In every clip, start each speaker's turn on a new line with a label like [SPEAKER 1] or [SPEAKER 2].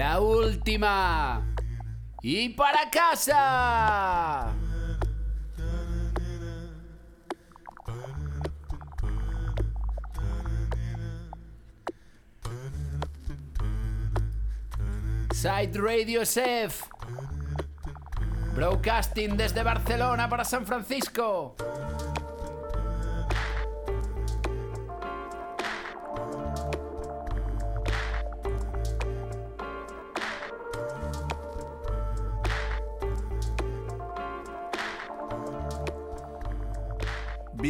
[SPEAKER 1] La última. Y para casa. Side Radio SF. Broadcasting desde Barcelona para San Francisco.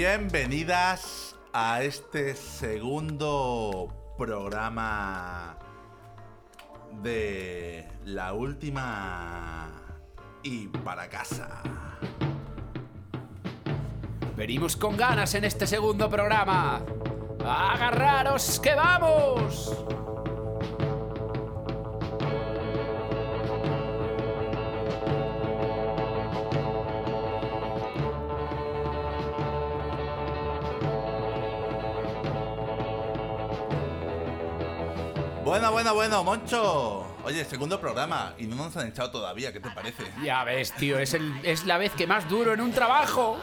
[SPEAKER 2] Bienvenidas a este segundo programa de la última y para casa.
[SPEAKER 1] Venimos con ganas en este segundo programa. ¡Agarraros que vamos!
[SPEAKER 2] Bueno, bueno, bueno, Moncho. Oye, segundo programa y no nos han echado todavía, ¿qué te parece?
[SPEAKER 1] Ya ves, tío, es, el, es la vez que más duro en un trabajo.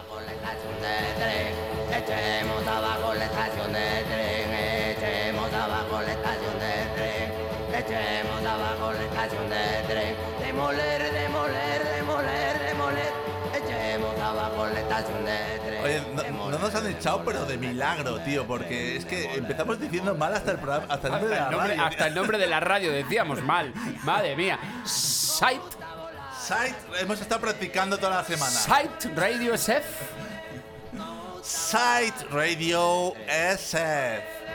[SPEAKER 3] Echemos abajo la estación de tren, echemos abajo la estación de tren, echemos abajo la estación de tren, demoler, demoler, demoler,
[SPEAKER 2] Oye, no, nos han echado, pero de milagro, tío, porque es que empezamos diciendo mal hasta el programa, hasta el nombre de la
[SPEAKER 1] el, nombre,
[SPEAKER 2] radio.
[SPEAKER 1] hasta el nombre de la radio decíamos mal. Madre mía. Site,
[SPEAKER 2] Site, hemos estado practicando toda la semana.
[SPEAKER 1] Site Radio SF.
[SPEAKER 2] Site Radio SF.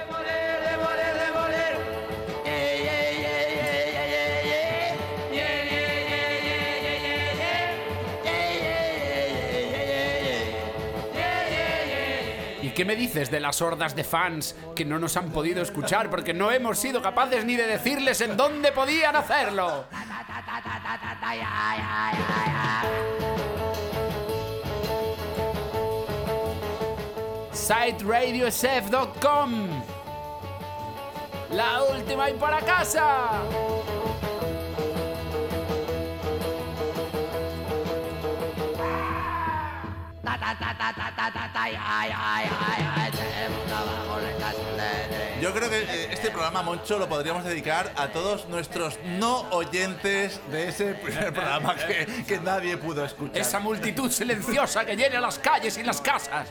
[SPEAKER 1] Qué me dices de las hordas de fans que no nos han podido escuchar porque no hemos sido capaces ni de decirles en dónde podían hacerlo? Siteradiosf.com La última y para casa.
[SPEAKER 2] Yo creo que eh, este programa, Moncho, lo podríamos dedicar a todos nuestros no oyentes de ese primer programa que, que nadie pudo escuchar.
[SPEAKER 1] Esa multitud silenciosa que llena las calles y las casas.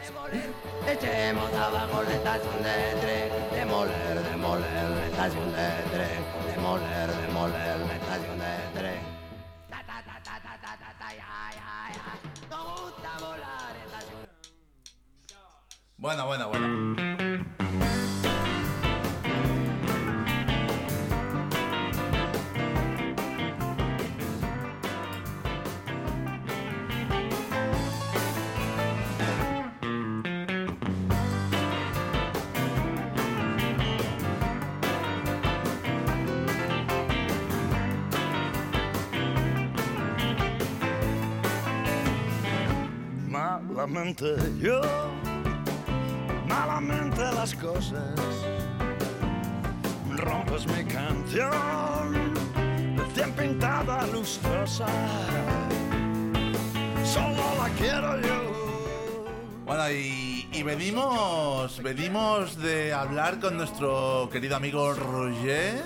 [SPEAKER 3] Echemos abajo la estación de tren, demoler, demoler la estación de tren, demoler, demoler
[SPEAKER 2] Bueno, bueno, bueno.
[SPEAKER 4] Malamente yo, malamente las cosas. Rompes mi canción, recién pintada lustrosa. Solo la quiero yo.
[SPEAKER 2] Bueno, y, y venimos, venimos de hablar con nuestro querido amigo Roger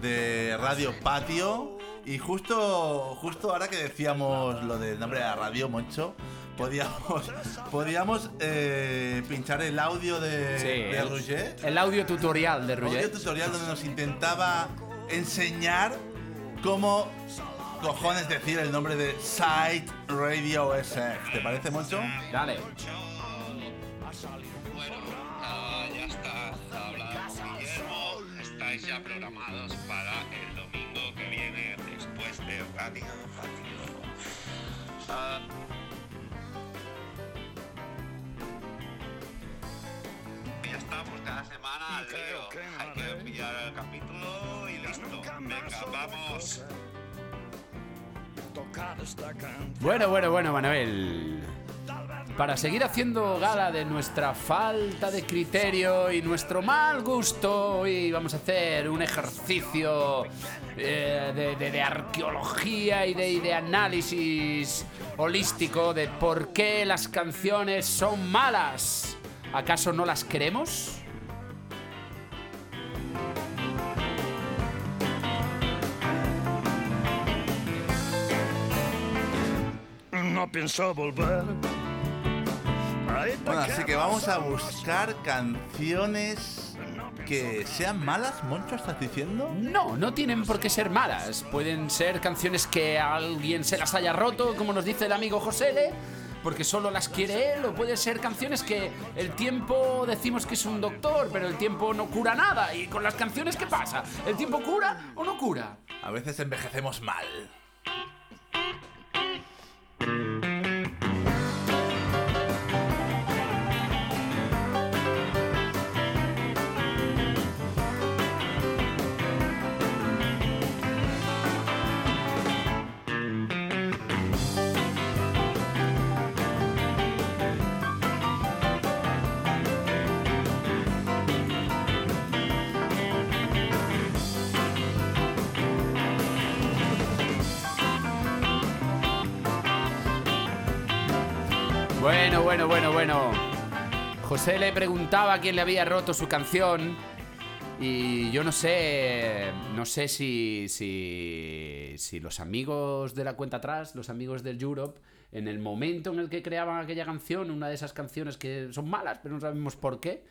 [SPEAKER 2] de Radio Patio. Y justo, justo ahora que decíamos lo del nombre de la radio, Moncho, podíamos, podíamos eh, pinchar el audio de, de
[SPEAKER 1] el,
[SPEAKER 2] Roger.
[SPEAKER 1] el audio tutorial de
[SPEAKER 2] Audio
[SPEAKER 1] Roger.
[SPEAKER 2] tutorial donde nos intentaba enseñar cómo cojones decir el nombre de Site Radio SF. ¿Te parece, Moncho?
[SPEAKER 1] Dale.
[SPEAKER 5] Bueno, ya está hablado con Guillermo. Estáis ya programados para el domingo que viene después de Radio Patio. Ah, ya estamos cada semana al lío. Hay que pillar el capítulo y listo. Venga, vamos.
[SPEAKER 1] Bueno, bueno, bueno, Manuel. Para seguir haciendo gala de nuestra falta de criterio y nuestro mal gusto, hoy vamos a hacer un ejercicio eh, de, de- de arqueología y de, y de análisis holístico de por qué las canciones son malas. ¿Acaso no las queremos?
[SPEAKER 4] No pienso volver.
[SPEAKER 2] Bueno, así que vamos a buscar canciones que sean malas, Moncho, ¿estás diciendo?
[SPEAKER 1] No, no tienen por qué ser malas. Pueden ser canciones que a alguien se las haya roto, como nos dice el amigo José L., porque solo las quiere él, o puede ser canciones que el tiempo decimos que es un doctor, pero el tiempo no cura nada. ¿Y con las canciones qué pasa? ¿El tiempo cura o no cura?
[SPEAKER 2] A veces envejecemos mal.
[SPEAKER 1] Bueno, bueno, bueno. José le preguntaba quién le había roto su canción. Y yo no sé, no sé si, si, si los amigos de la cuenta atrás, los amigos del Europe, en el momento en el que creaban aquella canción, una de esas canciones que son malas, pero no sabemos por qué,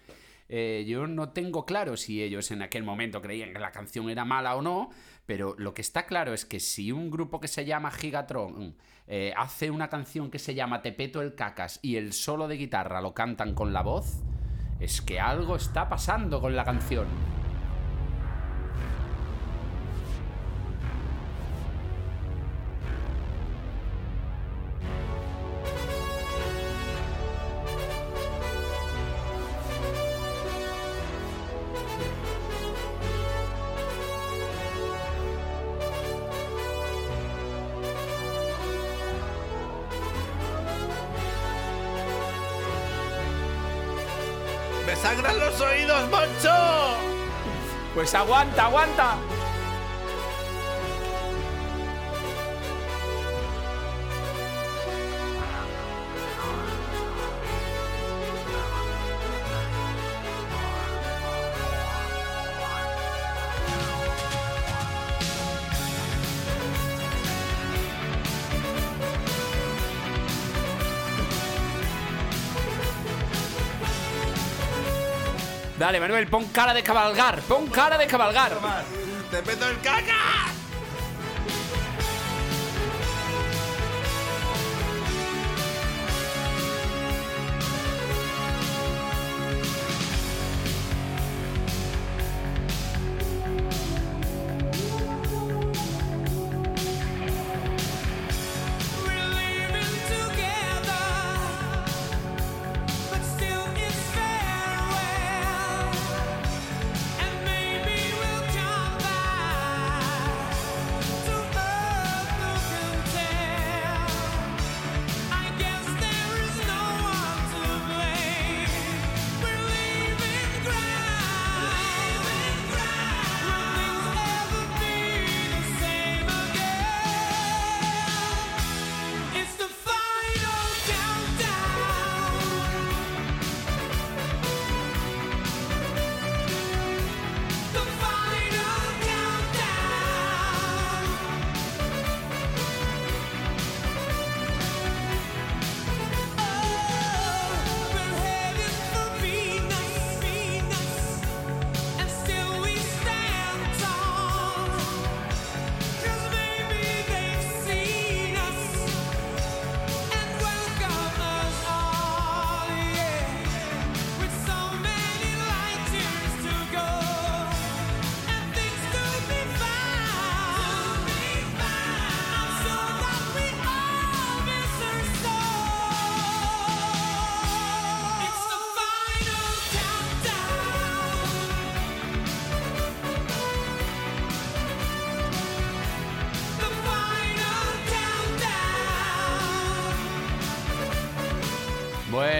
[SPEAKER 1] eh, yo no tengo claro si ellos en aquel momento creían que la canción era mala o no, pero lo que está claro es que si un grupo que se llama Gigatron eh, hace una canción que se llama Te peto el cacas y el solo de guitarra lo cantan con la voz, es que algo está pasando con la canción.
[SPEAKER 2] ¡Me sangran los oídos, Moncho!
[SPEAKER 1] Pues aguanta, aguanta. Dale, Manuel, pon cara de cabalgar, pon cara de cabalgar.
[SPEAKER 2] ¡Te peto el caca!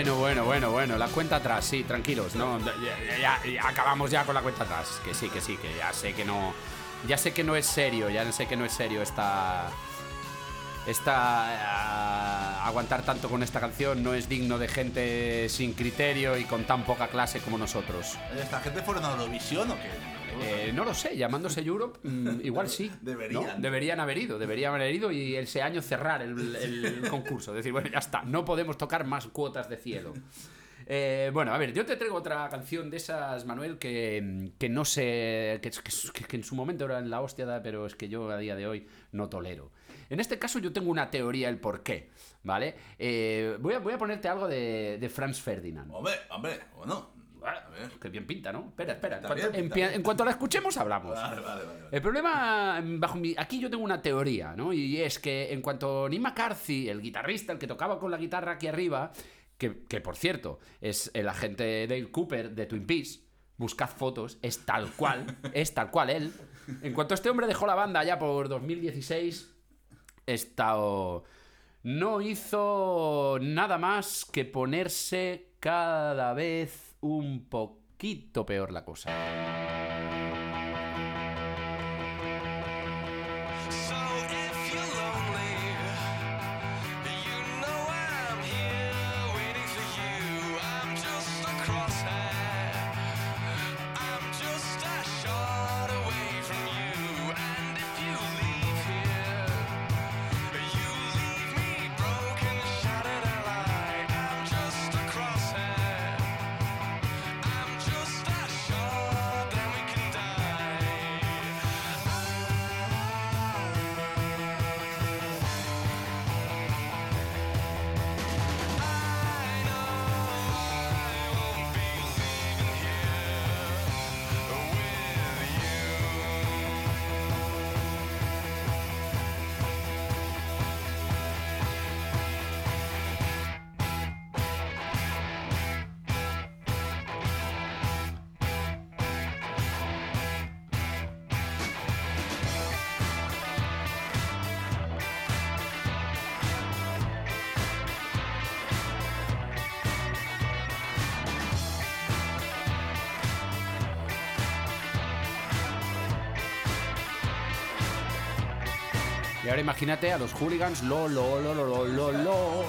[SPEAKER 1] Bueno, bueno, bueno, bueno, la cuenta atrás, sí, tranquilos, no, ya, acabamos ya con la cuenta atrás, que sí, que sí, que ya sé que no, ya sé que no es serio, ya sé que no es serio esta, esta, ah, aguantar tanto con esta canción no es digno de gente sin criterio y con tan poca clase como nosotros.
[SPEAKER 2] ¿Esta gente fueron a Eurovisión o qué?
[SPEAKER 1] Eh, no lo sé, llamándose Europe, mm, igual sí.
[SPEAKER 2] Deberían.
[SPEAKER 1] ¿no? Deberían haber ido, deberían haber ido y ese año cerrar el, el concurso. Decir, bueno, ya está, no podemos tocar más cuotas de cielo. Eh, bueno, a ver, yo te traigo otra canción de esas, Manuel, que, que no sé, que, que- que en su momento era en la hostia, pero es que yo a día de hoy no tolero. En este caso yo tengo una teoría el por qué, ¿vale? Eh, voy, a, voy a ponerte algo de, de Franz Ferdinand.
[SPEAKER 2] Hombre, hombre, bueno. A ver.
[SPEAKER 1] Que bien pinta, ¿no? Espera, espera. En cuanto, en en la escuchemos, hablamos.
[SPEAKER 2] Vale, vale, vale. vale.
[SPEAKER 1] El problema, bajo mi, aquí yo tengo una teoría, ¿no? Y es que en cuanto Nick McCarthy, el guitarrista, el que tocaba con la guitarra aquí arriba, que, que por cierto es el agente Dale Cooper de Twin Peaks, buscad fotos, es tal cual, es tal cual él. En cuanto este hombre dejó la banda ya por 2016, estado no hizo nada más que ponerse cada vez un poquito peor la cosa. Imagínate a los hooligans, lo, lo, lo, lo, lo, lo, lo.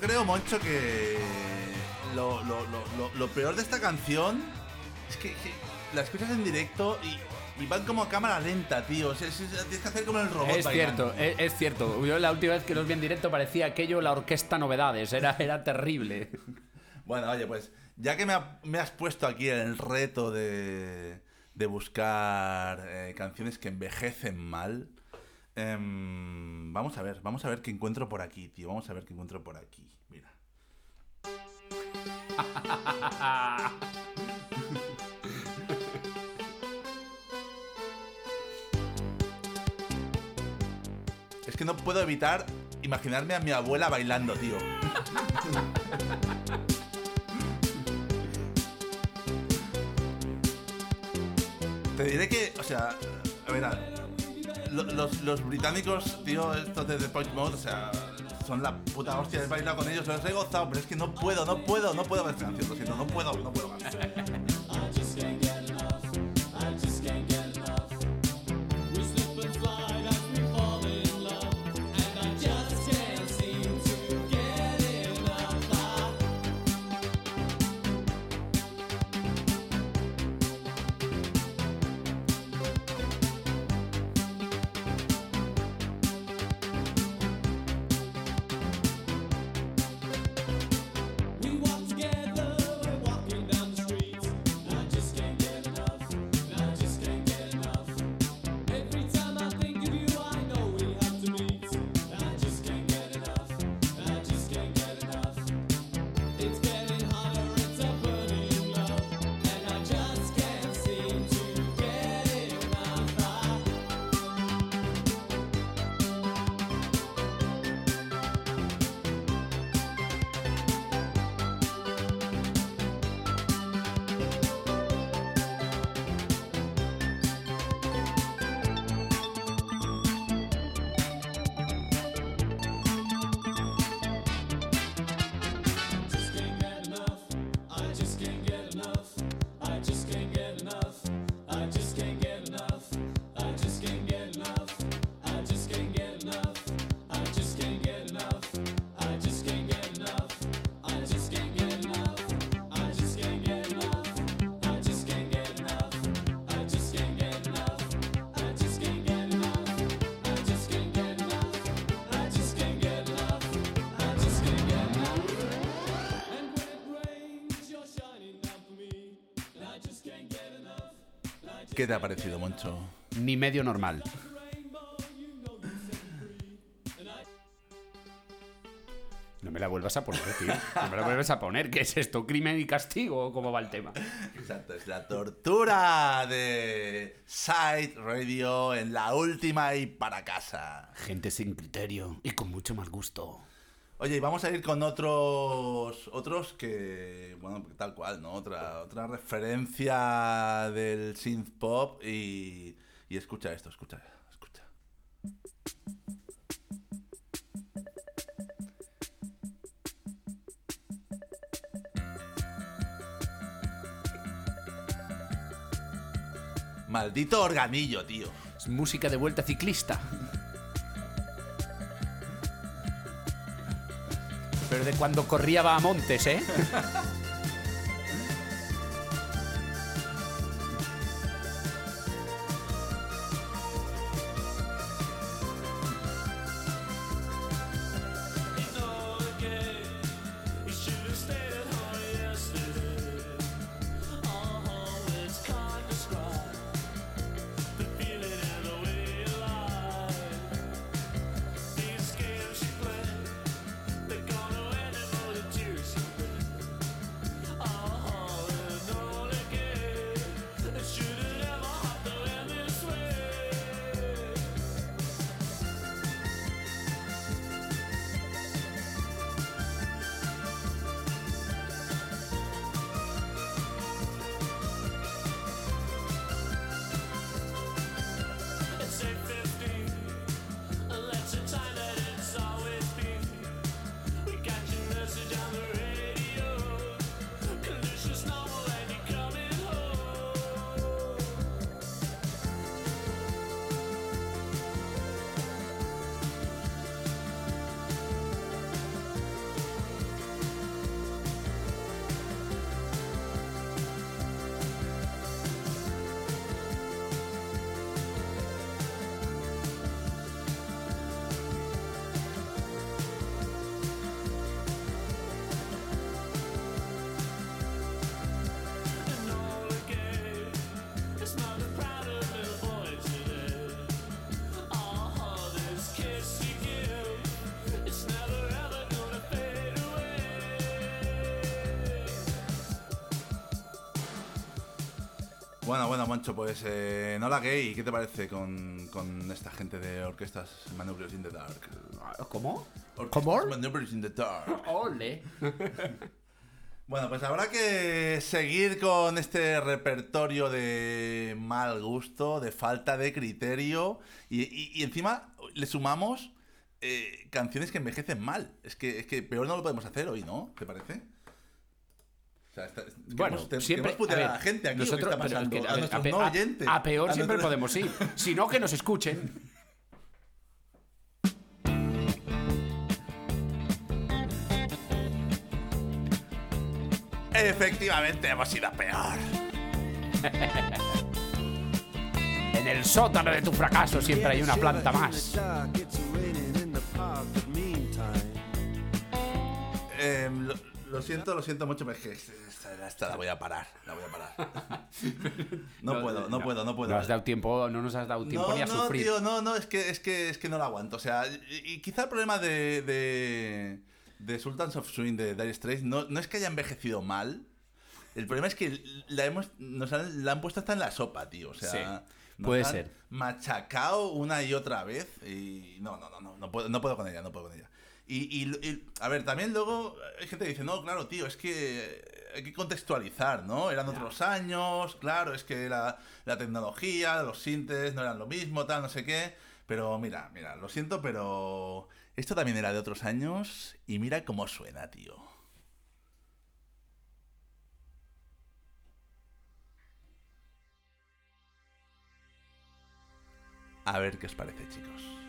[SPEAKER 2] Creo, Moncho, que lo, lo- lo- peor de esta canción es que, que la escuchas en directo y, y van como a cámara lenta, tío. O sea, tienes que hacer como el robot.
[SPEAKER 1] Es
[SPEAKER 2] bailando.
[SPEAKER 1] cierto, es, es cierto. Yo la última vez que los vi en directo parecía aquello la orquesta novedades, era, era terrible.
[SPEAKER 2] Bueno, oye, pues ya que me, ha- me has puesto aquí el reto de, de buscar eh, canciones que envejecen mal, em, vamos a ver, vamos a ver qué encuentro por aquí, tío. Vamos a ver qué encuentro por aquí. Es que no puedo evitar imaginarme a mi abuela bailando, tío. Te diré que, o sea, a ver, los, los británicos, tío, estos de The Point Mode, o sea, son la puta hostia, he bailado con ellos, los he gozado, pero es que no puedo, no puedo, no puedo ver esta canción, lo siento, no puedo, no puedo más. Qué te ha parecido, Moncho?
[SPEAKER 6] Ni medio normal. No me la vuelvas a poner, tío. No me la vuelvas a poner. ¿Qué es esto? ¿Crimen y castigo? ¿Cómo va el tema?
[SPEAKER 2] Exacto, es la tortura de Side Radio en la última y para casa.
[SPEAKER 6] Gente sin criterio y con mucho mal gusto.
[SPEAKER 2] Oye, y vamos a ir con otros otros que, bueno, tal cual, ¿no? Otra, otra referencia del synth pop y, y escucha esto, escucha, escucha. Maldito organillo, tío.
[SPEAKER 6] Es música de vuelta ciclista. De cuando corría va a montes, ¿eh?
[SPEAKER 2] Bueno, bueno, Moncho, pues eh, no la gay, ¿qué te parece con, con esta gente de orquestas Maneuvers in the Dark?
[SPEAKER 6] ¿Cómo?
[SPEAKER 2] Orquestas Maneuvers in the Dark.
[SPEAKER 6] Ole.
[SPEAKER 2] Bueno, pues habrá que seguir con este repertorio de mal gusto, de falta de criterio y, y- y encima le sumamos eh, canciones que envejecen mal. Es que, es que peor no lo podemos hacer hoy, ¿no? ¿Te parece? O sea, está-
[SPEAKER 6] Bueno, siempre
[SPEAKER 2] queremos
[SPEAKER 6] a
[SPEAKER 2] a,
[SPEAKER 6] ver,
[SPEAKER 2] la gente aquí. ¿o qué
[SPEAKER 6] nosotros-
[SPEAKER 2] está
[SPEAKER 6] pero es
[SPEAKER 2] pasando?
[SPEAKER 6] que,
[SPEAKER 2] a,
[SPEAKER 6] a
[SPEAKER 2] nuestros
[SPEAKER 6] a
[SPEAKER 2] no
[SPEAKER 6] a-
[SPEAKER 2] oyentes.
[SPEAKER 6] a peor
[SPEAKER 2] A
[SPEAKER 6] siempre
[SPEAKER 2] nuestros-
[SPEAKER 6] podemos ir. Si no, que nos escuchen.
[SPEAKER 2] Efectivamente, hemos ido a peor.
[SPEAKER 6] En el sótano de tu fracaso siempre hay una planta más.
[SPEAKER 2] Eh, lo, lo siento, lo siento mucho, pero es que esta, esta la voy a parar. La voy a parar. No, puedo, no, puedo, no puedo.
[SPEAKER 6] No has dado tiempo, no nos has dado tiempo
[SPEAKER 2] no,
[SPEAKER 6] ni a
[SPEAKER 2] no,
[SPEAKER 6] sufrir.
[SPEAKER 2] tío, no, no, es que, es que, es que no la aguanto. O sea, y, y quizá el problema de, de, de Sultans of Swing de Dire Straits no, no es que haya envejecido mal. El problema es que la, hemos, nos han, la han puesto hasta en la sopa, tío. O sea,
[SPEAKER 6] Sí,
[SPEAKER 2] nos
[SPEAKER 6] puede
[SPEAKER 2] han
[SPEAKER 6] ser.
[SPEAKER 2] Machacado una y otra vez. Y no, no, no, no, no puedo, no puedo con ella, no puedo con ella. Y, y- y, a ver, también luego hay gente que dice, no, claro, tío, es que hay que contextualizar, ¿no? Eran otros años, claro, es que la, la tecnología, los sintes no eran lo mismo, tal, no sé qué. Pero mira, mira, lo siento, pero esto también era de otros años y mira cómo suena, tío. A ver qué os parece, chicos.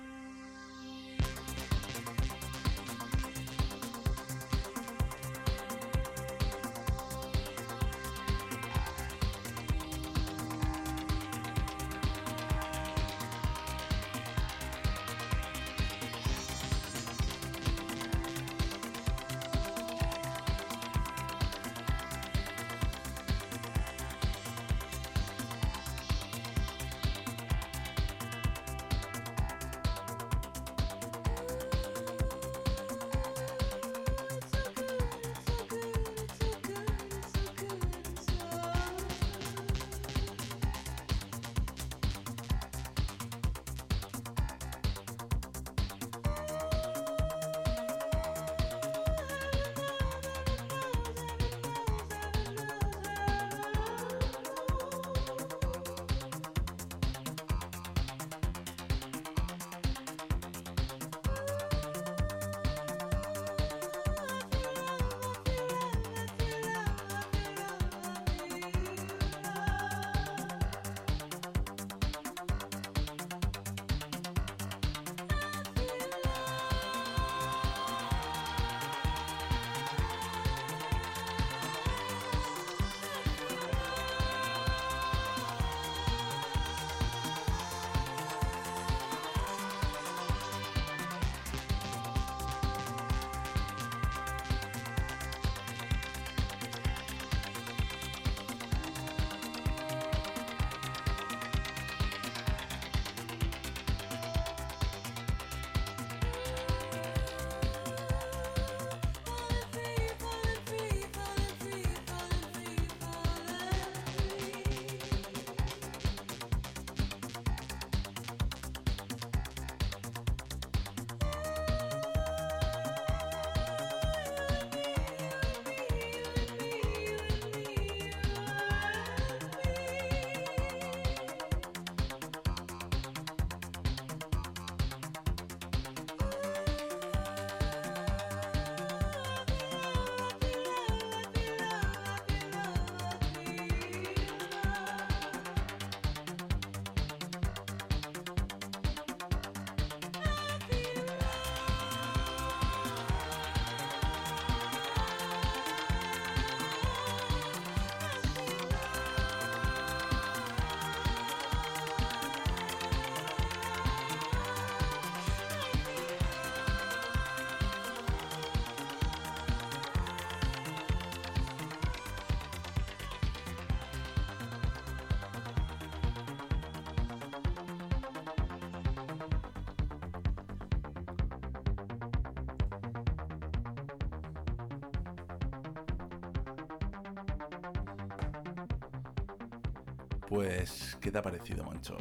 [SPEAKER 2] Pues, ¿qué te ha parecido, Moncho?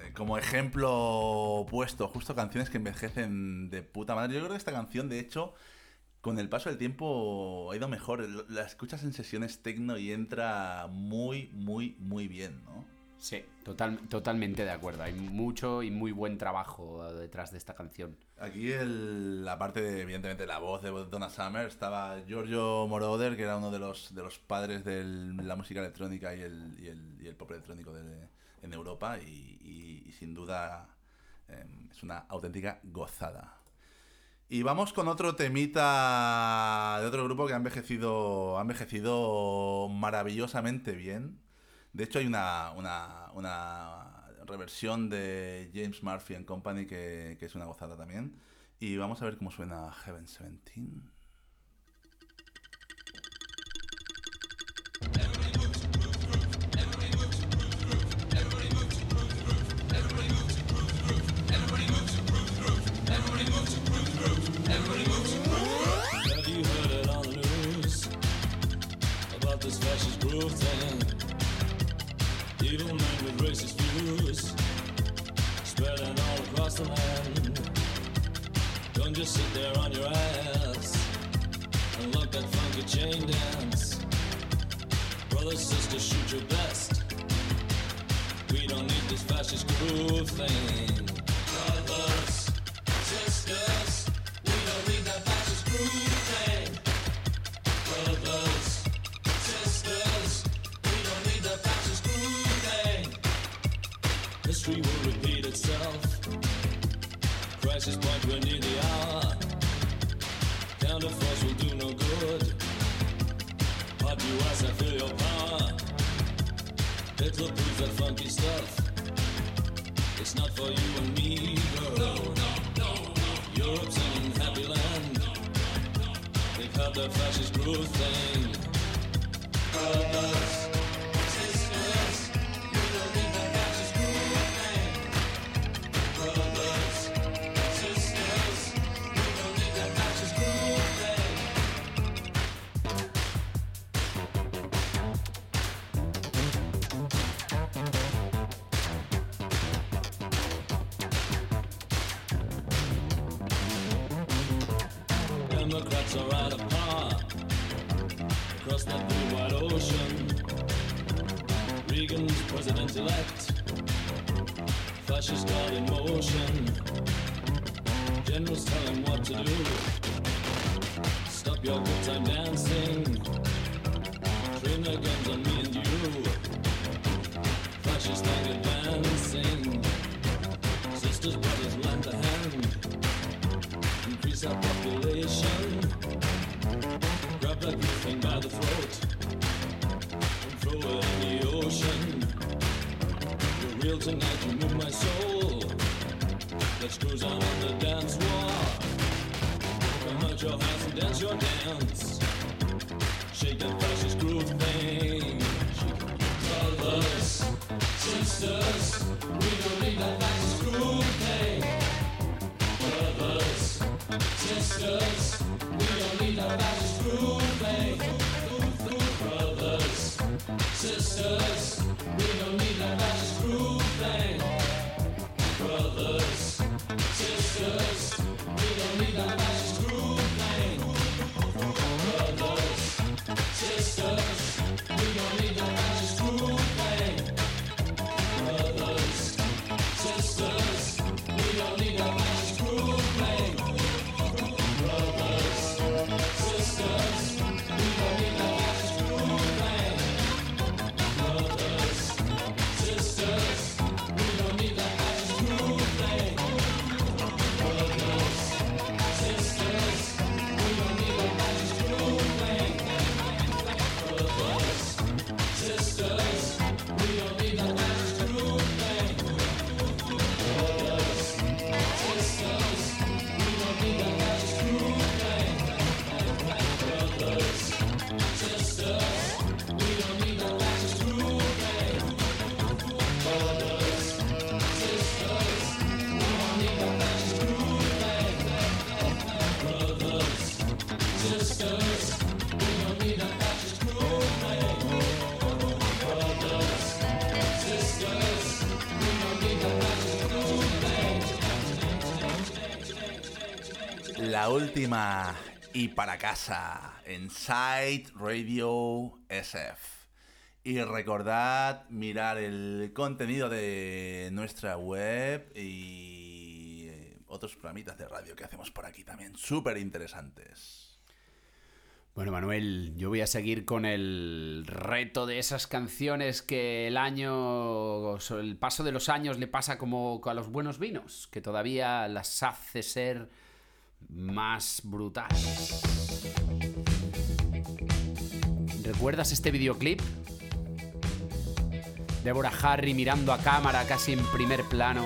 [SPEAKER 2] Eh, Como ejemplo puesto, justo canciones que envejecen de puta madre. Yo creo que esta canción, de hecho, con el paso del tiempo ha ido mejor. La escuchas en sesiones techno y entra muy, muy, muy bien, ¿no?
[SPEAKER 1] Sí, total, totalmente de acuerdo. Hay mucho y muy buen trabajo detrás de esta canción.
[SPEAKER 2] Aquí, el, aparte de, evidentemente, la voz de Donna Summer, estaba Giorgio Moroder, que era uno de los, de los padres de la música electrónica y el, y el, y el pop electrónico en Europa, y, sin duda eh, es una auténtica gozada. Y vamos con otro temita de otro grupo que ha envejecido, ha envejecido maravillosamente bien. De hecho, hay una, una, una reversión de James Murphy and Company que, que es una gozada también. Y vamos a ver cómo suena Heaven 17.
[SPEAKER 7] Have you heard it on the news about this fascist groove thing? Evil men with racist views spreading all across the land. Don't just sit there on your ass and look that funky chain dance. Brothers, sisters, shoot your best. We don't need this fascist groove thing. Brothers, sisters, we don't need that fascist groove itself. Crisis point, we're near the hour. Counterforce will do no good. Hot US, I feel your power. Hitler proves that funky stuff. It's not for you and me, girl. No, no, no, no. Europe's an unhappy land. They've had their fascist groove thing. Brothers,
[SPEAKER 2] última y para casa en Radio SF. Y recordad mirar el contenido de nuestra web y eh, otros programitas de radio que hacemos por aquí también, súper interesantes.
[SPEAKER 8] Bueno, Manuel, yo voy a seguir con el reto de esas canciones que el año, el paso de los años le pasa como a los buenos vinos, que todavía las hace ser más brutales. ¿Recuerdas este videoclip? Deborah Harry mirando a cámara casi en primer plano.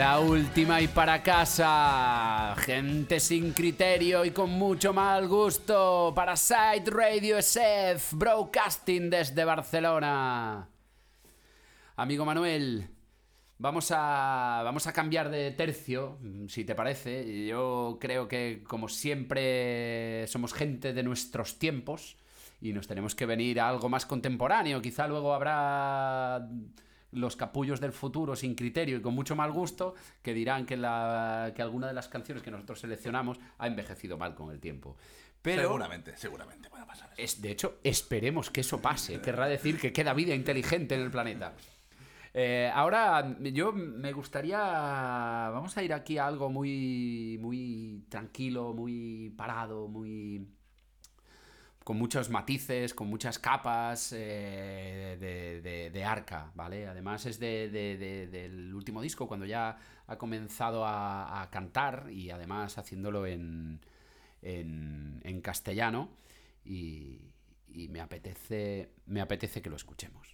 [SPEAKER 8] La última y para casa. Gente sin criterio y con mucho mal gusto. Para Site Radio SF, broadcasting desde Barcelona. Amigo Manuel, vamos a, vamos a cambiar de tercio, si te parece. Yo creo que, como siempre, somos gente de nuestros tiempos y nos tenemos que venir a algo más contemporáneo. Quizá luego habrá
[SPEAKER 1] los capullos del futuro sin criterio y con mucho mal gusto que dirán que, la, que alguna de las canciones que nosotros seleccionamos ha envejecido mal con el tiempo. Pero
[SPEAKER 2] Seguramente, seguramente van a pasar eso.
[SPEAKER 1] es, de hecho, esperemos que eso pase. Querrá decir que queda vida inteligente en el planeta. Eh, ahora, yo me gustaría. Vamos a ir aquí a algo muy, muy tranquilo, muy parado, muy. Con muchos matices, con muchas capas eh, de, arca, ¿vale? Además, es de- de- de- del último disco, cuando ya ha comenzado a, cantar y además haciéndolo en, en, en castellano. Y, y me apetece. Me apetece que lo escuchemos.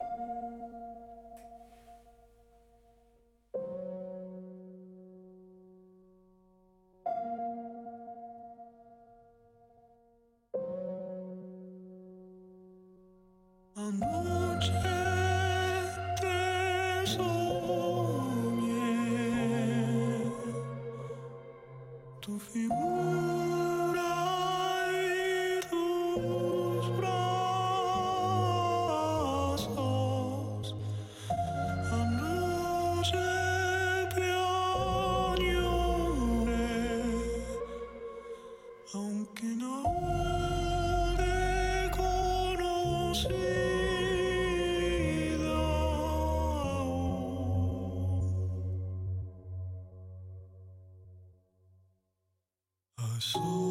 [SPEAKER 9] A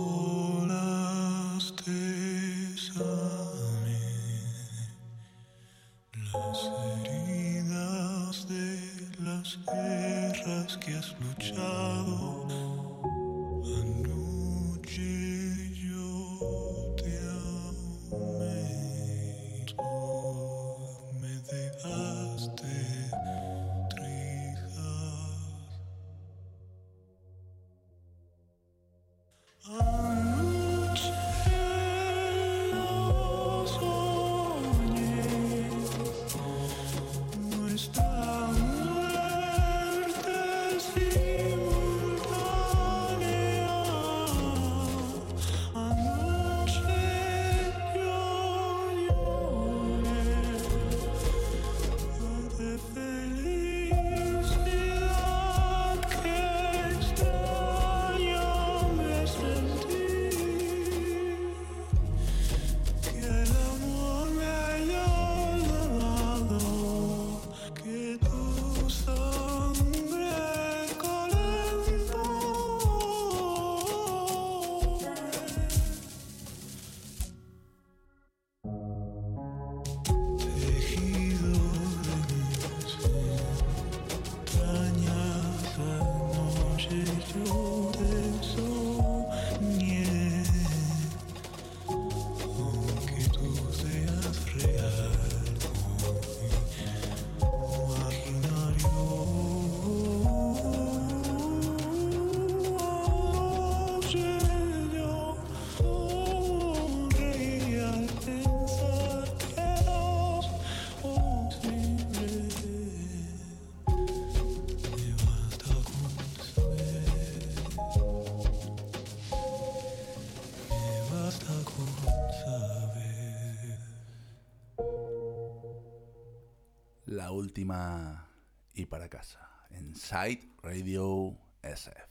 [SPEAKER 2] última y para casa. En Site Radio SF.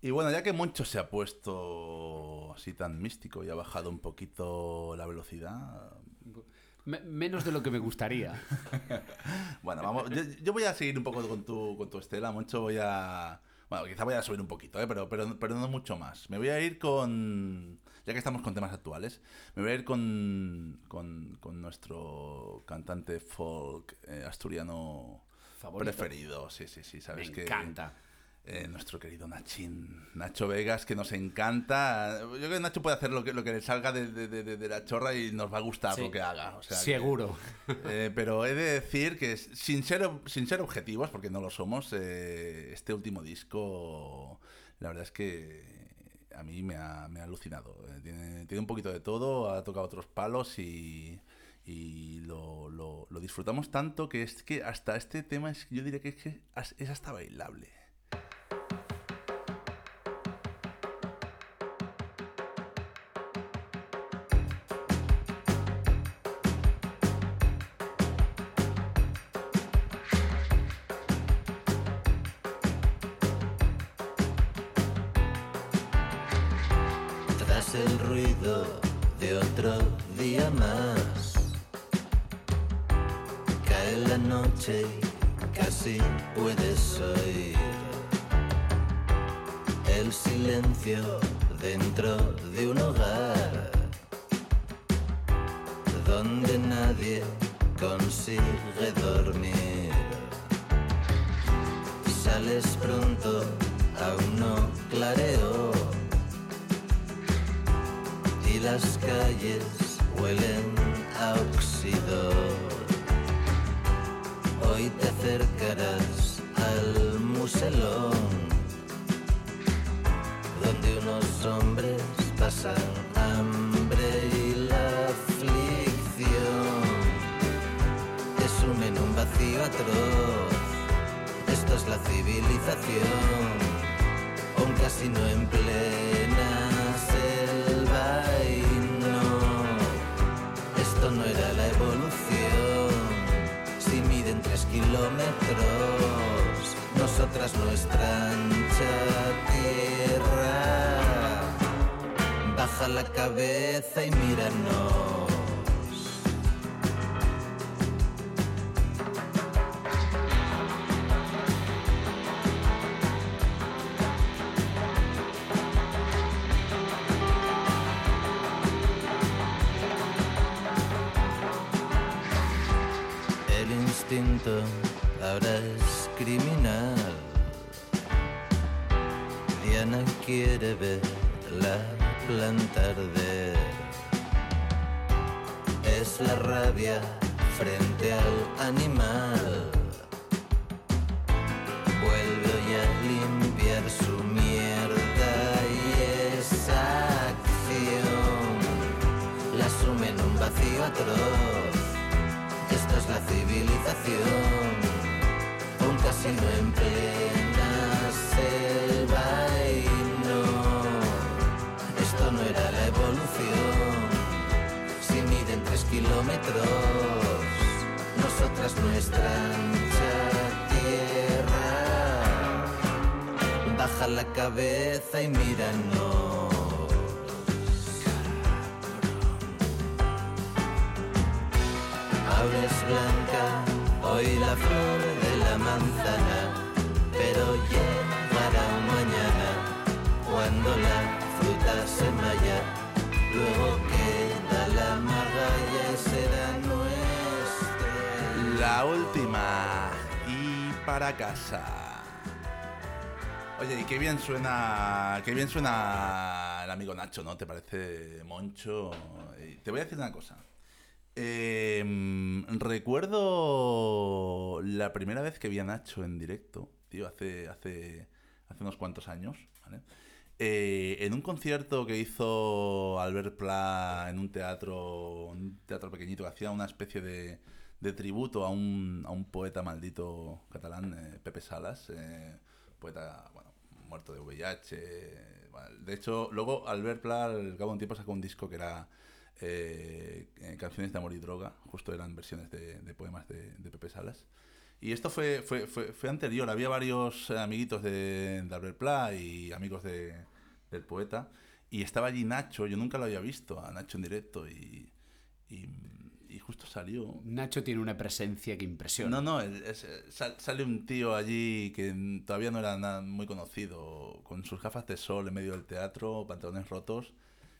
[SPEAKER 2] Y bueno, ya que Moncho se ha puesto así tan místico y ha bajado un poquito la velocidad,
[SPEAKER 1] Me- menos de lo que me gustaría.
[SPEAKER 2] Bueno, vamos, yo, yo voy a seguir un poco con tu, con tu estela, mucho voy a... Bueno, quizá voy a subir un poquito, ¿eh? pero, pero, pero no mucho más. Me voy a ir con... Ya que estamos con temas actuales, me voy a ir con, con, con nuestro cantante folk eh, asturiano
[SPEAKER 1] Favorito.
[SPEAKER 2] preferido. Sí, sí, sí, sabes
[SPEAKER 1] Me
[SPEAKER 2] que...
[SPEAKER 1] encanta.
[SPEAKER 2] eh, nuestro querido Nachín, Nacho Vegas, que nos encanta. Yo creo que Nacho puede hacer lo que, lo que le salga de, de- de- de la chorra y nos va a gustar
[SPEAKER 1] Sí.
[SPEAKER 2] lo que haga. o sea que-
[SPEAKER 1] Seguro.
[SPEAKER 2] eh, pero he de decir que sin ser, sin ser objetivos, porque no lo somos, eh, este último disco, la verdad es que a mí me ha, me ha alucinado. Eh, Tiene, tiene un poquito de todo, ha tocado otros palos y, y lo, lo- lo disfrutamos tanto que es que hasta este tema es, yo diría que es, que es hasta bailable.
[SPEAKER 10] Silencio dentro de un hogar donde nadie consigue dormir. Sales pronto, aún no clareó y las calles huelen a óxido. Hoy te acercarás al muselón, donde unos hombres pasan hambre y la aflicción te sumen un vacío atroz. Esto es la civilización, un casino en plena selva y no. Esto no era la evolución. Si miden tres kilómetros, nosotras nuestra ancha tierra. Baja la cabeza y míranos. Ahora es criminal. Quiere ver la planta arder. Es la rabia frente al animal. Vuelve hoy a limpiar su mierda y esa acción la sume en un vacío atroz. Esto es la civilización, un casino en plena selva kilómetros, nosotras nuestra ancha tierra. Baja la cabeza y míranos. Ahora es blanca, hoy la flor de la manzana, pero llegará mañana cuando la fruta se malla. Luego queda la magalla
[SPEAKER 2] La última. Y para casa. Oye, y qué bien suena. Qué bien suena el amigo Nacho, ¿no? ¿Te parece, Moncho? Y te voy a decir una cosa. Eh, recuerdo la primera vez que vi a Nacho en directo, tío, hace, hace, hace unos cuantos años. Eh, en un concierto que hizo Albert Pla en un teatro, un teatro pequeñito que hacía una especie de, de tributo a un, a un poeta maldito catalán, eh, Pepe Salas, eh, poeta, bueno, muerto de VIH. eh, de hecho, luego Albert Pla al cabo de un tiempo sacó un disco que era eh, Canciones de Amor y Droga, justo eran versiones de, de poemas de, de Pepe Salas. Y esto fue, fue, fue, fue anterior, había varios amiguitos de, de Albert Pla y amigos de, del poeta. Y estaba allí Nacho, yo nunca lo había visto, a Nacho en directo y, y justo salió.
[SPEAKER 1] Nacho tiene una presencia que impresiona.
[SPEAKER 2] No, no, es- sal- sale un tío allí que mm, todavía no era nada muy conocido, con sus gafas de sol en medio del teatro, pantalones rotos,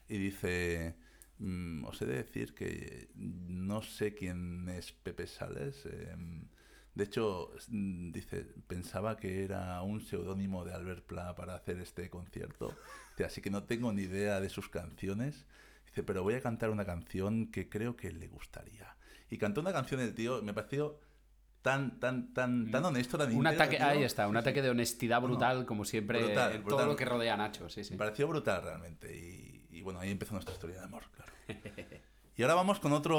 [SPEAKER 2] y dice, mm, os he de decir que no sé quién es Pepe Sales. em, de hecho, mm, dice, pensaba que era un seudónimo de Albert Pla para hacer este concierto, así que no tengo ni idea de sus canciones. Dice, pero voy a cantar una canción que creo que le gustaría. Y cantó una canción el tío, me pareció tan, tan, tan, tan honesto, tan
[SPEAKER 1] Un ataque,
[SPEAKER 2] tío.
[SPEAKER 1] ahí está, un
[SPEAKER 2] Sí, sí.
[SPEAKER 1] ataque de honestidad brutal, como siempre,
[SPEAKER 2] Brutal,
[SPEAKER 1] todo
[SPEAKER 2] brutal.
[SPEAKER 1] lo que rodea a Nacho, sí, sí.
[SPEAKER 2] Me pareció brutal realmente. Y, y bueno, ahí empezó nuestra historia de amor, claro. Y ahora vamos con otro,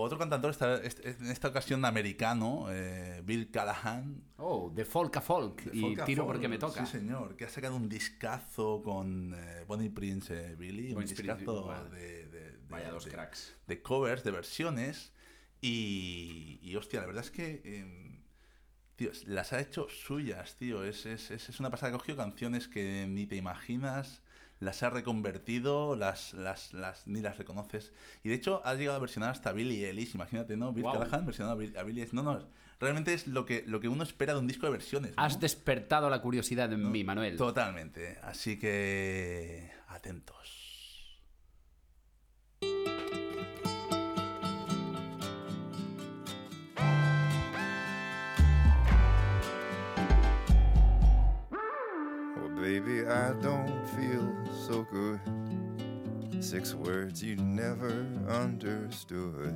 [SPEAKER 2] otro cantautor, esta, este- en esta ocasión americano, eh, Bill Callahan.
[SPEAKER 1] Oh, de folk a folk, y
[SPEAKER 2] folk a
[SPEAKER 1] tiro
[SPEAKER 2] folk,
[SPEAKER 1] porque me toca.
[SPEAKER 2] Sí, señor, que ha sacado un discazo con eh, Bonnie Prince eh, Billy, un
[SPEAKER 1] Bonnie
[SPEAKER 2] discazo de, de- de-
[SPEAKER 1] Vaya dos cracks.
[SPEAKER 2] de covers, de versiones. Y, y, hostia, la verdad es que eh, tío, las ha hecho suyas, tío. Es, es, es, es una pasada. Ha cogido canciones que ni te imaginas las ha reconvertido, las, las, las, ni las reconoces. Y de hecho, has llegado a versionar hasta Billy Ellis, imagínate, ¿no? Bill
[SPEAKER 1] Guau.
[SPEAKER 2] Callahan versionando a Bill, a Billie Ellis. No, no, realmente es lo que, lo que uno espera de un disco de versiones. ¿no?
[SPEAKER 1] Has despertado la curiosidad en mí, Manuel.
[SPEAKER 2] Totalmente. Así que. Atentos.
[SPEAKER 11] Oh, baby, I don't so good. Six words you never understood.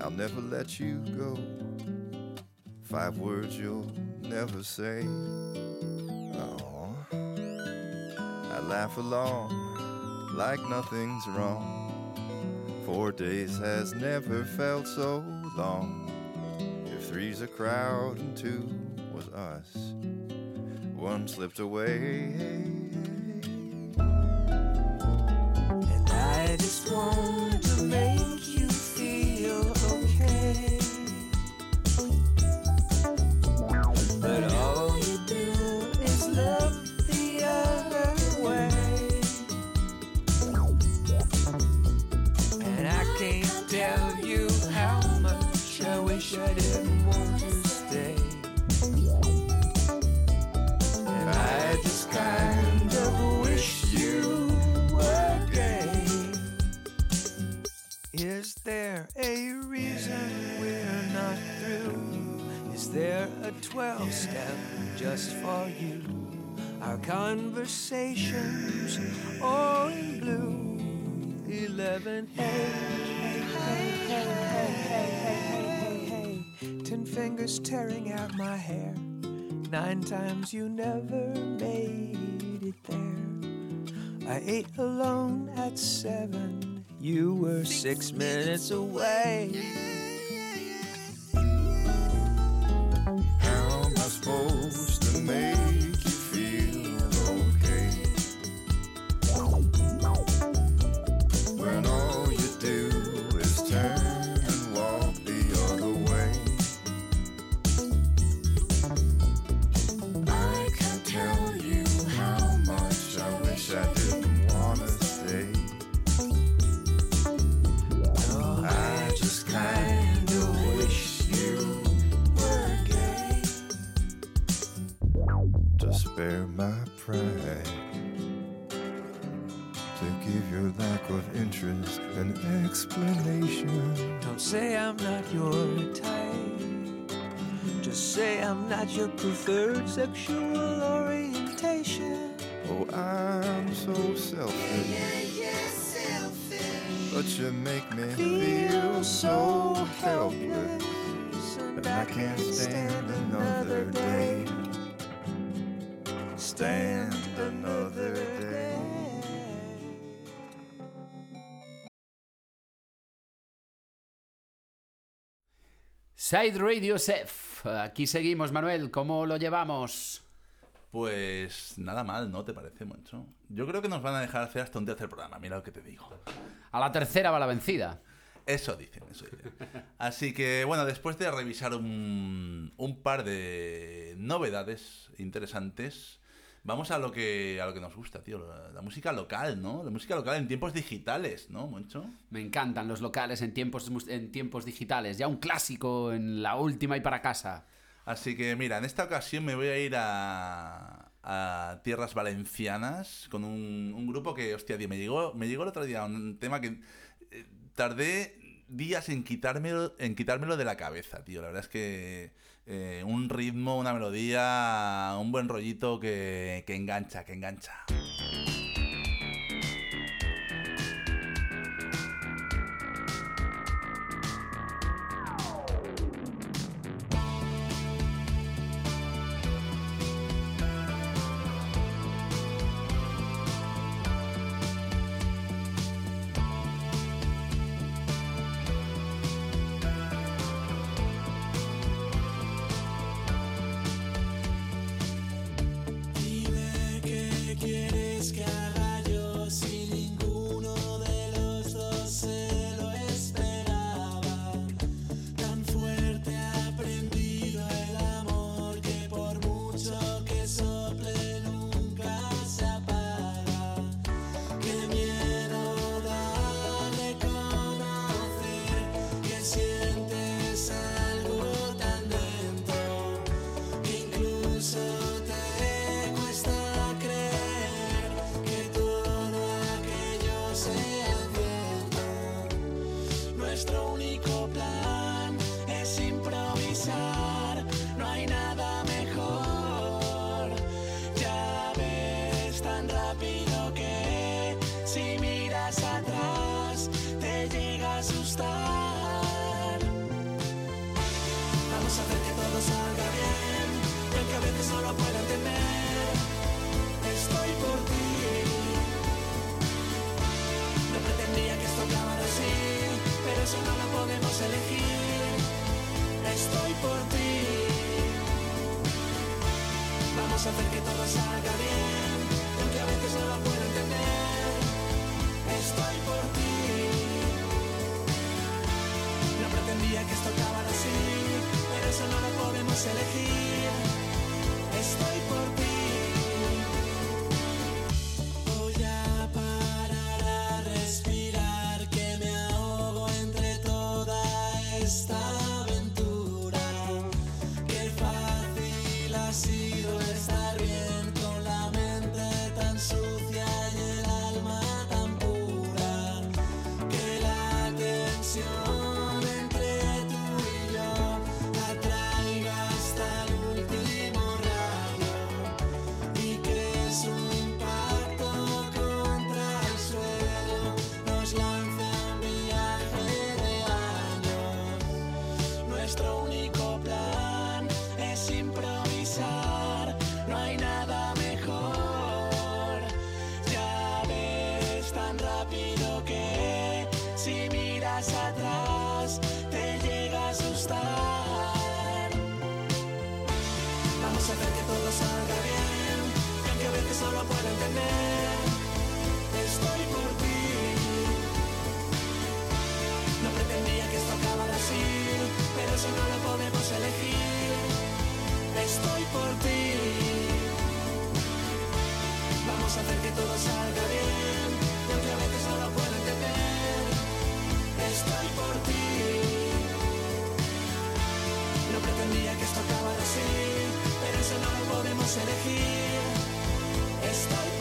[SPEAKER 11] I'll never let you go. Five words you'll never say. Oh, I laugh along like nothing's wrong. Four days has never felt so long. If three's a crowd and two was us, one slipped away.
[SPEAKER 12] this won't 12 step just for you? Our conversations all in blue. 11 hey, hey, hey, hey, hey, hey, hey, hey, hey. Ten fingers tearing out my hair. Nine times you never made it there. I ate alone at seven. You were six minutes away.
[SPEAKER 11] Pride. To give your lack of interest an explanation.
[SPEAKER 12] Don't say I'm not your type. Just say I'm not your preferred sexual orientation.
[SPEAKER 11] Oh, I'm so selfish. But you make me feel so helpless. And I can't stand another day. Stand
[SPEAKER 1] Side Radio Sef. Aquí seguimos, Manuel. ¿Cómo lo llevamos?
[SPEAKER 2] Pues nada mal, ¿no te parece, Moncho? Yo creo que nos van a dejar hacer hasta un tercer programa, mira lo que te digo.
[SPEAKER 1] A la tercera va la vencida.
[SPEAKER 2] Eso dicen, eso dicen. Así que, bueno, después de revisar un, un par de novedades interesantes, vamos a lo que a lo que nos gusta, tío. La, la música local, ¿no? La música local en tiempos digitales, ¿no, Moncho?
[SPEAKER 1] Me encantan los locales en tiempos, en tiempos digitales. Ya un clásico en la última y para casa.
[SPEAKER 2] Así que, mira, en esta ocasión me voy a ir a, a tierras valencianas con un, un grupo que, hostia, tío, me llegó, me llegó el otro día un tema que eh, tardé días en quitármelo, en quitármelo de la cabeza, tío. La verdad es que eh, un ritmo, una melodía, un buen rollito que, que engancha, que engancha.
[SPEAKER 13] Podemos elegir.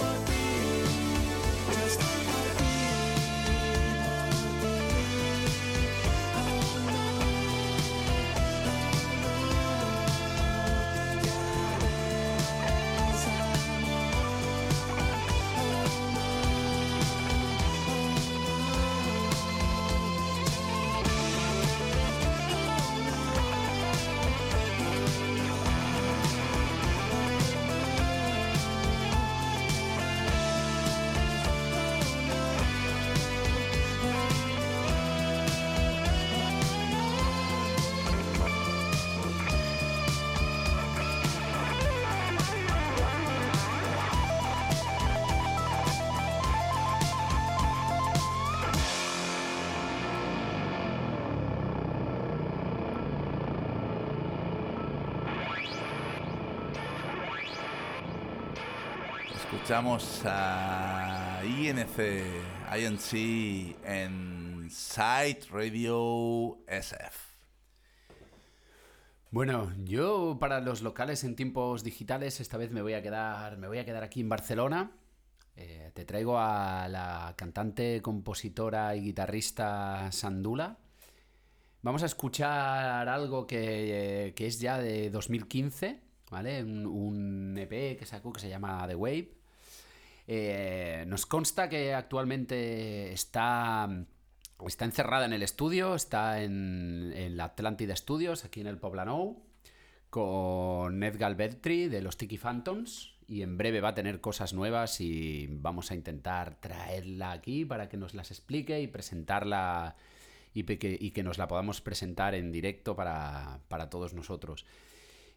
[SPEAKER 2] Escuchamos a INC, INC en Site Radio SF.
[SPEAKER 1] Bueno, yo para los locales en tiempos digitales esta vez me voy a quedar, me voy a quedar aquí en Barcelona. Eh, te traigo a la cantante, compositora y guitarrista Sandula. Vamos a escuchar algo que, que es ya de 2015, ¿vale? Un, un EP que sacó que se llama The Wave. Eh, nos consta que actualmente está, está encerrada en el estudio, está en, la Atlántida Studios, aquí en el Poblenou, con Ned Galbertri de los Tiki Phantoms. Y en breve va a tener cosas nuevas y vamos a intentar traerla aquí para que nos las explique y presentarla y que, y que nos la podamos presentar en directo para, para todos nosotros.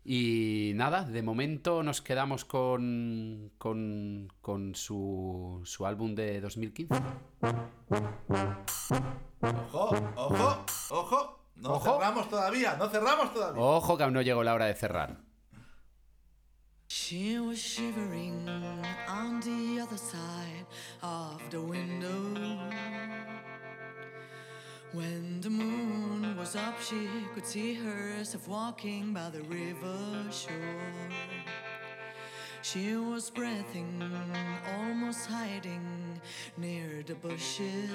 [SPEAKER 1] Y nada, de momento nos quedamos con, con, con su, su álbum de 2015.
[SPEAKER 2] Ojo, ojo, ojo. No
[SPEAKER 1] Ojo.
[SPEAKER 2] cerramos todavía, no cerramos todavía.
[SPEAKER 1] Ojo que aún no llegó la hora de cerrar.
[SPEAKER 13] She was shivering on the other side of the window. When the moon was up, she could see herself walking by the river shore. She was breathing, almost hiding near the bushes.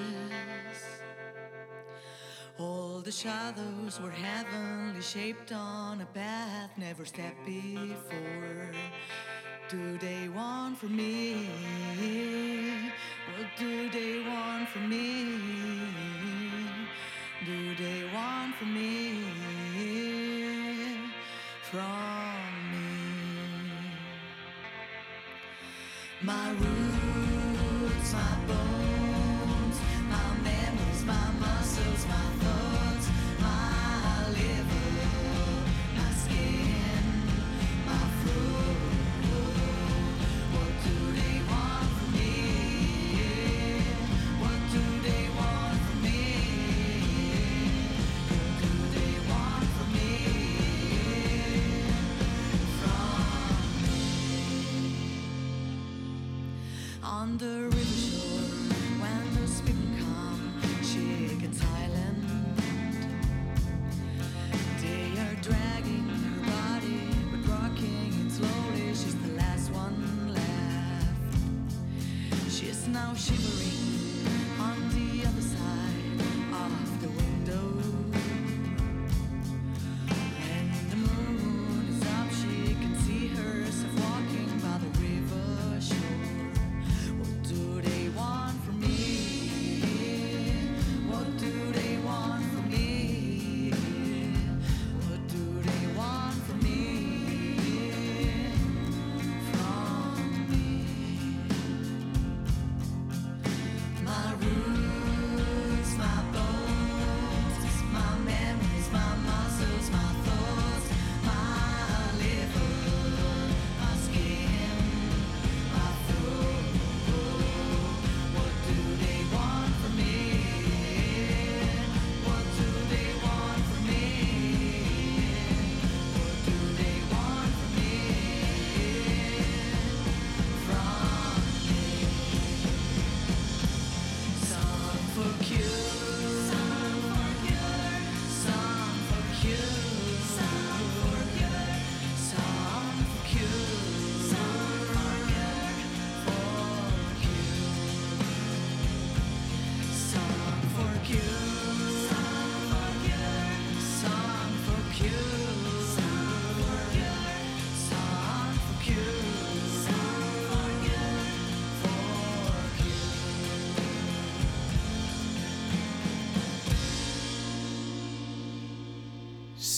[SPEAKER 13] All the shadows were heavenly shaped on a path never stepped before. Do they want from me? What do they want from me? do they want from me? From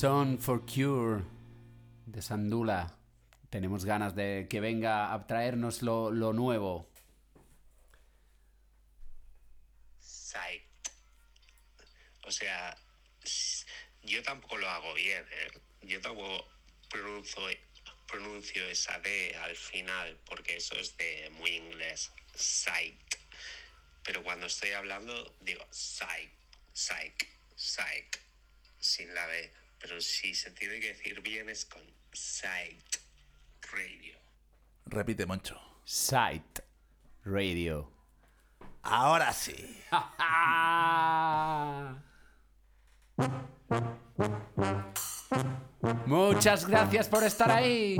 [SPEAKER 1] Son for Cure de Sandula. Tenemos ganas de que venga a traernos lo, lo nuevo.
[SPEAKER 5] Psych. O sea, yo tampoco lo hago bien, ¿eh? Yo tampoco pronuncio, pronuncio esa D al final, porque eso es de muy inglés. Psych. Pero cuando estoy hablando, digo psych, psych, psych, sin la D. Pero si se tiene que decir bien es con psych radio.
[SPEAKER 2] Repite, Moncho.
[SPEAKER 1] Sight Radio.
[SPEAKER 2] Ahora sí.
[SPEAKER 1] Muchas gracias por estar ahí.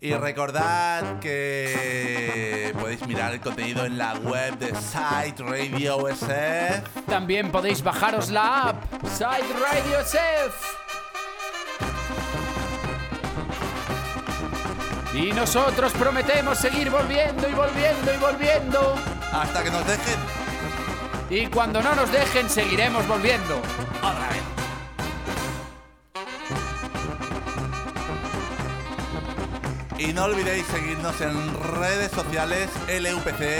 [SPEAKER 2] Y recordad que podéis mirar el contenido en la web de Site Radio SF.
[SPEAKER 1] También podéis bajaros la app Sight Radio SF. Y nosotros prometemos seguir volviendo y volviendo y volviendo.
[SPEAKER 2] Hasta que nos dejen.
[SPEAKER 1] Y cuando no nos dejen, seguiremos volviendo.
[SPEAKER 2] Y no olvidéis seguirnos en redes sociales LUPC-radio.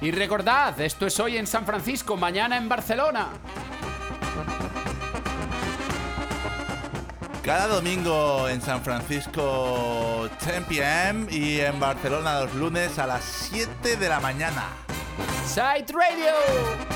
[SPEAKER 1] Y recordad, esto es hoy en San Francisco, mañana en Barcelona.
[SPEAKER 2] Cada domingo en San Francisco 10 pm y en Barcelona los lunes a las 7 de la mañana.
[SPEAKER 1] Sight Radio.